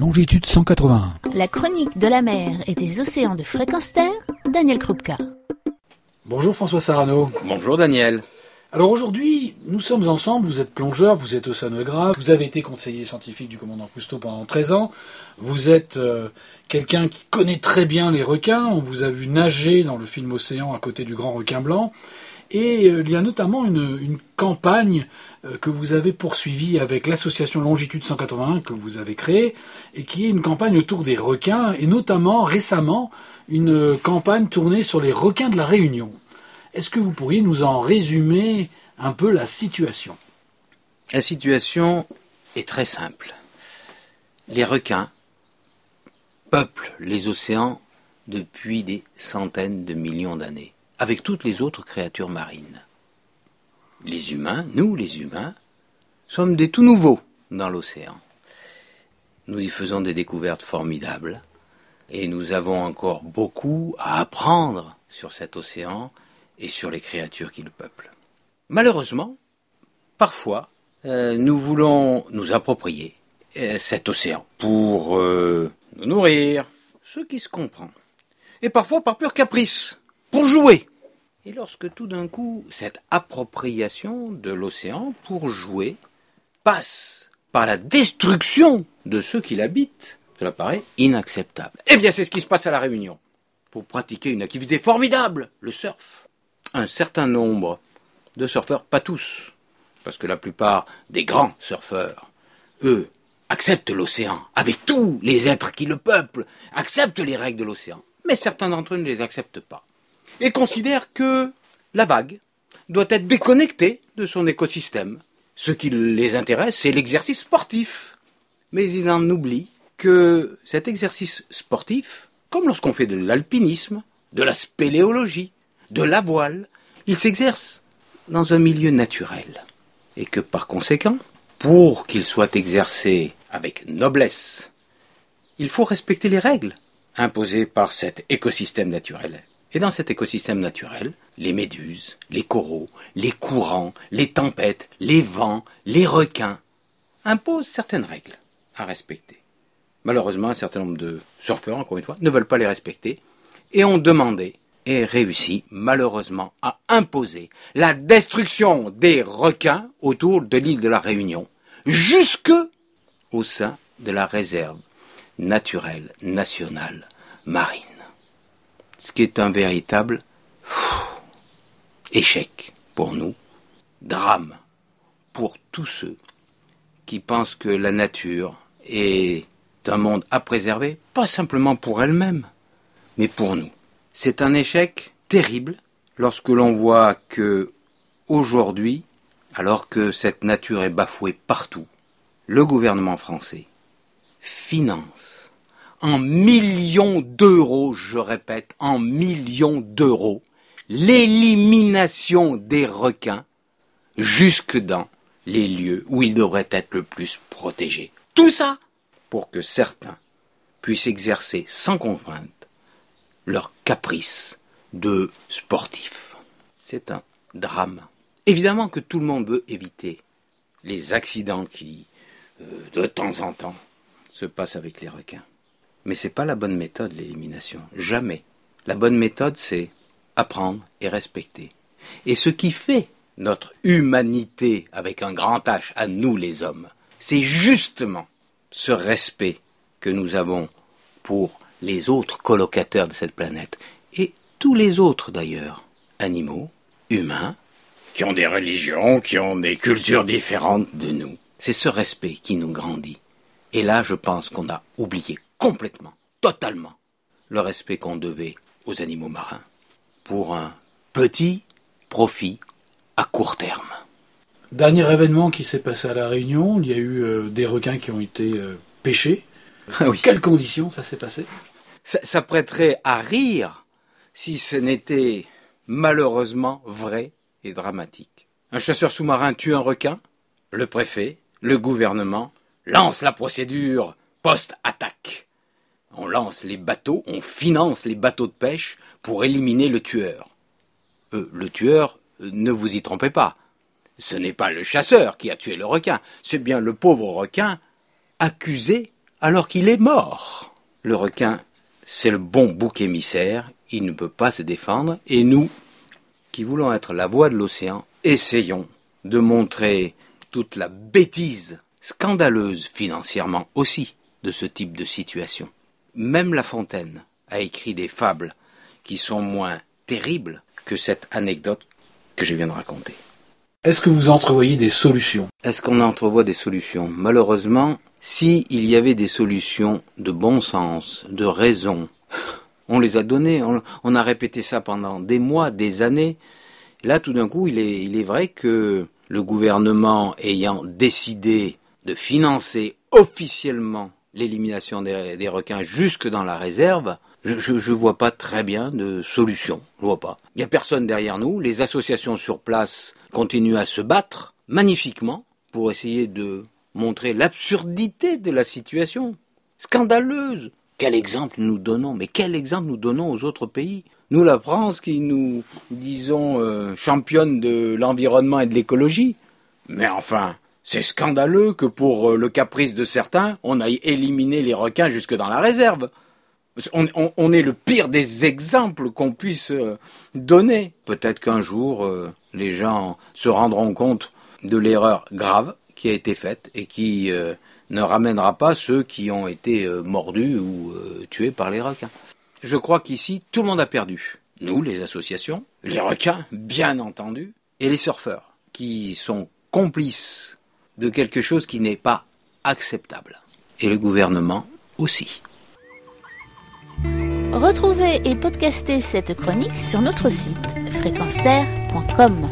longitude 181. La chronique de la mer et des océans de fréquence terre, Daniel Krupka. Bonjour François Sarano. Bonjour Daniel. Alors aujourd'hui, nous sommes ensemble, vous êtes plongeur, vous êtes océanographe, vous avez été conseiller scientifique du commandant Cousteau pendant 13 ans, vous êtes euh, quelqu'un qui connaît très bien les requins, on vous a vu nager dans le film Océan à côté du grand requin blanc, et euh, il y a notamment une, campagne euh, que vous avez poursuivie avec l'association Longitude 181 que vous avez créée, et qui est une campagne autour des requins, et notamment récemment une campagne tournée sur les requins de la Réunion. Est-ce que vous pourriez nous en résumer un peu la situation? La situation est très simple. Les requins peuplent les océans depuis des centaines de millions d'années, avec toutes les autres créatures marines. Les humains, nous les humains, sommes des tout nouveaux dans l'océan. Nous y faisons des découvertes formidables, et nous avons encore beaucoup à apprendre sur cet océan et sur les créatures qui le peuplent. Malheureusement, parfois, euh, nous voulons nous approprier euh, cet océan pour euh, nous nourrir, ce qui se comprend, et parfois par pur caprice, pour jouer. Et lorsque tout d'un coup, cette appropriation de l'océan pour jouer passe par la destruction de ceux qui l'habitent, cela paraît inacceptable. Eh bien, c'est ce qui se passe à la Réunion. Pour pratiquer une activité formidable, le surf un certain nombre de surfeurs, pas tous, parce que la plupart des grands surfeurs, eux, acceptent l'océan, avec tous les êtres qui le peuplent, acceptent les règles de l'océan. Mais certains d'entre eux ne les acceptent pas. Et considèrent que la vague doit être déconnectée de son écosystème. Ce qui les intéresse, c'est l'exercice sportif. Mais ils en oublient que cet exercice sportif, comme lorsqu'on fait de l'alpinisme, de la spéléologie, de la voile, il s'exerce dans un milieu naturel. Et que par conséquent, pour qu'il soit exercé avec noblesse, il faut respecter les règles imposées par cet écosystème naturel. Et dans cet écosystème naturel, les méduses, les coraux, les courants, les tempêtes, les vents, les requins imposent certaines règles à respecter. Malheureusement, un certain nombre de surfeurs, encore une fois, ne veulent pas les respecter et ont demandé et réussi malheureusement à imposer la destruction des requins autour de l'île de la Réunion, jusque au sein de la réserve naturelle nationale marine. Ce qui est un véritable échec pour nous, drame pour tous ceux qui pensent que la nature est un monde à préserver, pas simplement pour elle-même, mais pour nous. C'est un échec terrible lorsque l'on voit que aujourd'hui, alors que cette nature est bafouée partout, le gouvernement français finance en millions d'euros, je répète, en millions d'euros, l'élimination des requins jusque dans les lieux où ils devraient être le plus protégés. Tout ça pour que certains puissent exercer sans contrainte leur caprice de sportifs. C'est un drame. Évidemment que tout le monde veut éviter les accidents qui, euh, de temps en temps, se passent avec les requins. Mais c'est pas la bonne méthode, l'élimination. Jamais. La bonne méthode, c'est apprendre et respecter. Et ce qui fait notre humanité avec un grand H à nous les hommes, c'est justement ce respect que nous avons pour les autres colocataires de cette planète, et tous les autres d'ailleurs, animaux, humains, qui ont des religions, qui ont des cultures différentes de nous. C'est ce respect qui nous grandit. Et là, je pense qu'on a oublié complètement, totalement, le respect qu'on devait aux animaux marins, pour un petit profit à court terme. Dernier événement qui s'est passé à La Réunion, il y a eu euh, des requins qui ont été euh, pêchés. Dans quelles conditions ça s'est passé? Ça, prêterait à rire si ce n'était malheureusement vrai et dramatique. Un chasseur sous-marin tue un requin, le préfet, le gouvernement lance la procédure post-attaque. On lance les bateaux, on finance les bateaux de pêche pour éliminer le tueur. Euh, le tueur, euh, ne vous y trompez pas, ce n'est pas le chasseur qui a tué le requin, c'est bien le pauvre requin accusé alors qu'il est mort. Le requin, c'est le bon bouc émissaire, il ne peut pas se défendre, et nous, qui voulons être la voix de l'océan, essayons de montrer toute la bêtise scandaleuse financièrement aussi de ce type de situation. Même La Fontaine a écrit des fables qui sont moins terribles que cette anecdote que je viens de raconter. Est-ce que vous entrevoyez des solutions? Est-ce qu'on entrevoit des solutions? Malheureusement, s'il y avait des solutions de bon sens, de raison, on les a données, on, a répété ça pendant des mois, des années. Là, tout d'un coup, il est, il est vrai que le gouvernement ayant décidé de financer officiellement l'élimination des, requins jusque dans la réserve, je, je, vois pas très bien de solution. Je vois pas. Il y a personne derrière nous. Les associations sur place continuent à se battre magnifiquement pour essayer de montrer l'absurdité de la situation. Scandaleuse. Quel exemple nous donnons? Mais quel exemple nous donnons aux autres pays? Nous, la France, qui nous disons euh, championne de l'environnement et de l'écologie. Mais enfin, c'est scandaleux que pour euh, le caprice de certains, on aille éliminer les requins jusque dans la réserve. On, est le pire des exemples qu'on puisse euh, donner. Peut-être qu'un jour, les gens se rendront compte de l'erreur grave qui a été faite et qui ne ramènera pas ceux qui ont été euh, mordus ou euh, tués par les requins. Je crois qu'ici, tout le monde a perdu. Nous, les associations, les requins, bien entendu, et les surfeurs, qui sont complices de quelque chose qui n'est pas acceptable. Et le gouvernement aussi. Retrouvez et podcastez cette chronique sur notre site fréquenceterre.com.